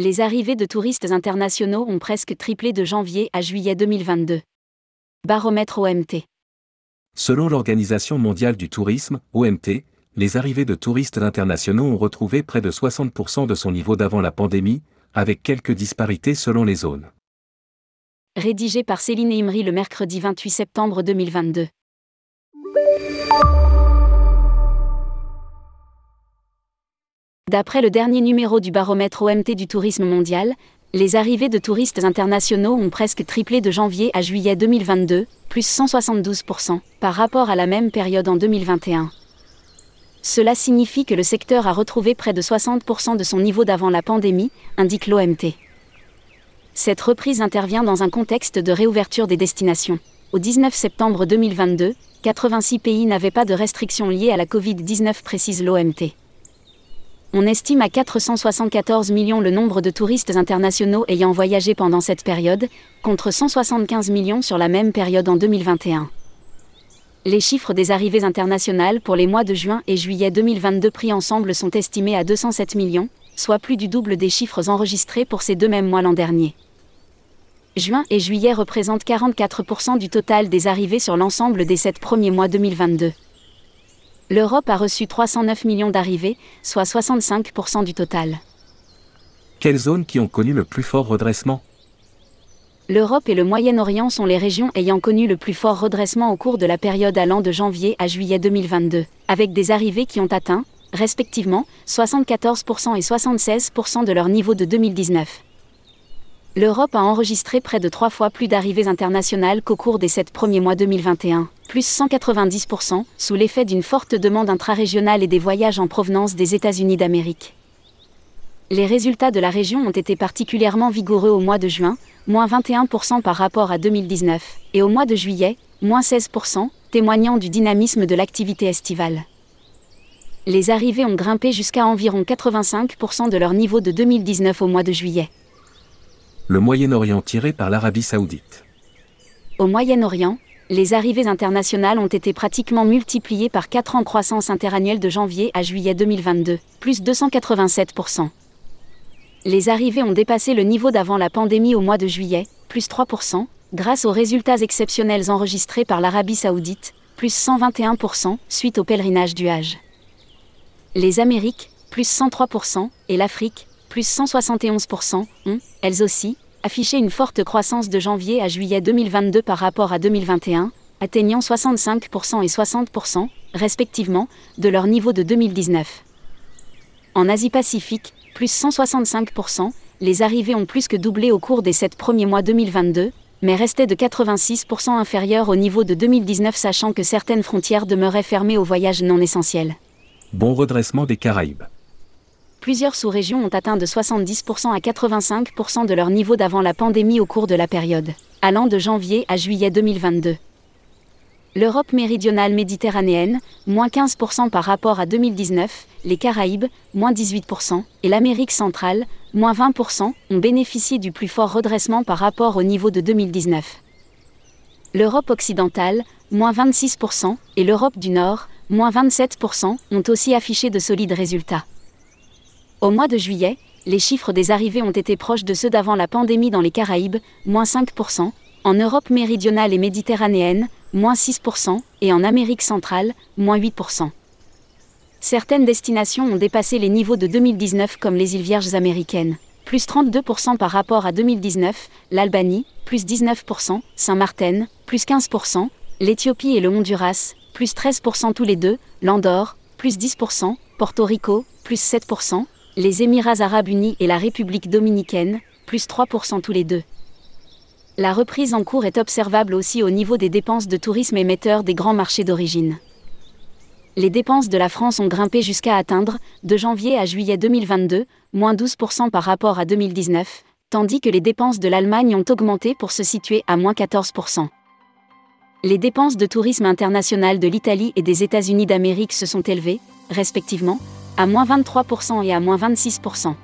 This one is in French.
Les arrivées de touristes internationaux ont presque triplé de janvier à juillet 2022. Baromètre OMT. Selon l'Organisation mondiale du tourisme, OMT, les arrivées de touristes internationaux ont retrouvé près de 60% de son niveau d'avant la pandémie, avec quelques disparités selon les zones. Rédigé par Céline Imri le mercredi 28 septembre 2022. D'après le dernier numéro du baromètre OMT du tourisme mondial, les arrivées de touristes internationaux ont presque triplé de janvier à juillet 2022, plus 172%, par rapport à la même période en 2021. Cela signifie que le secteur a retrouvé près de 60% de son niveau d'avant la pandémie, indique l'OMT. Cette reprise intervient dans un contexte de réouverture des destinations. Au 19 septembre 2022, 86 pays n'avaient pas de restrictions liées à la Covid-19, précise l'OMT. On estime à 474 millions le nombre de touristes internationaux ayant voyagé pendant cette période, contre 175 millions sur la même période en 2021. Les chiffres des arrivées internationales pour les mois de juin et juillet 2022 pris ensemble sont estimés à 207 millions, soit plus du double des chiffres enregistrés pour ces deux mêmes mois l'an dernier. Juin et juillet représentent 44% du total des arrivées sur l'ensemble des sept premiers mois 2022. L'Europe a reçu 309 millions d'arrivées, soit 65% du total. Quelles zones qui ont connu le plus fort redressement? L'Europe et le Moyen-Orient sont les régions ayant connu le plus fort redressement au cours de la période allant de janvier à juillet 2022, avec des arrivées qui ont atteint, respectivement, 74% et 76% de leur niveau de 2019 l'Europe a enregistré près de trois fois plus d'arrivées internationales qu'au cours des sept premiers mois 2021, plus 190%, sous l'effet d'une forte demande intra-régionale et des voyages en provenance des États-Unis d'Amérique. Les résultats de la région ont été particulièrement vigoureux au mois de juin, moins 21% par rapport à 2019, et au mois de juillet, moins 16%, témoignant du dynamisme de l'activité estivale. Les arrivées ont grimpé jusqu'à environ 85% de leur niveau de 2019 au mois de juillet le Moyen-Orient tiré par l'Arabie saoudite. Au Moyen-Orient, les arrivées internationales ont été pratiquement multipliées par 4 en croissance interannuelle de janvier à juillet 2022, plus 287%. Les arrivées ont dépassé le niveau d'avant la pandémie au mois de juillet, plus 3%, grâce aux résultats exceptionnels enregistrés par l'Arabie saoudite, plus 121%, suite au pèlerinage du Hajj. Les Amériques, plus 103%, et l'Afrique, plus 171%, ont, elles aussi, affiché une forte croissance de janvier à juillet 2022 par rapport à 2021, atteignant 65% et 60%, respectivement, de leur niveau de 2019. En Asie-Pacifique, plus 165%, les arrivées ont plus que doublé au cours des sept premiers mois 2022, mais restaient de 86% inférieures au niveau de 2019 sachant que certaines frontières demeuraient fermées aux voyages non essentiels. Bon redressement des Caraïbes plusieurs sous-régions ont atteint de 70% à 85% de leur niveau d'avant la pandémie au cours de la période, allant de janvier à juillet 2022. L'Europe méridionale méditerranéenne, moins 15% par rapport à 2019, les Caraïbes, moins 18%, et l'Amérique centrale, moins 20%, ont bénéficié du plus fort redressement par rapport au niveau de 2019. L'Europe occidentale, moins 26%, et l'Europe du Nord, moins 27%, ont aussi affiché de solides résultats. Au mois de juillet, les chiffres des arrivées ont été proches de ceux d'avant la pandémie dans les Caraïbes, moins 5%, en Europe méridionale et méditerranéenne, moins 6%, et en Amérique centrale, moins 8%. Certaines destinations ont dépassé les niveaux de 2019 comme les îles Vierges américaines, plus 32% par rapport à 2019, l'Albanie, plus 19%, Saint-Martin, plus 15%, l'Éthiopie et le Honduras, plus 13% tous les deux, l'Andorre, plus 10%, Porto Rico, plus 7%, les Émirats arabes unis et la République dominicaine, plus 3% tous les deux. La reprise en cours est observable aussi au niveau des dépenses de tourisme émetteur des grands marchés d'origine. Les dépenses de la France ont grimpé jusqu'à atteindre, de janvier à juillet 2022, moins 12% par rapport à 2019, tandis que les dépenses de l'Allemagne ont augmenté pour se situer à moins 14%. Les dépenses de tourisme international de l'Italie et des États-Unis d'Amérique se sont élevées, respectivement, à moins 23% et à moins 26%.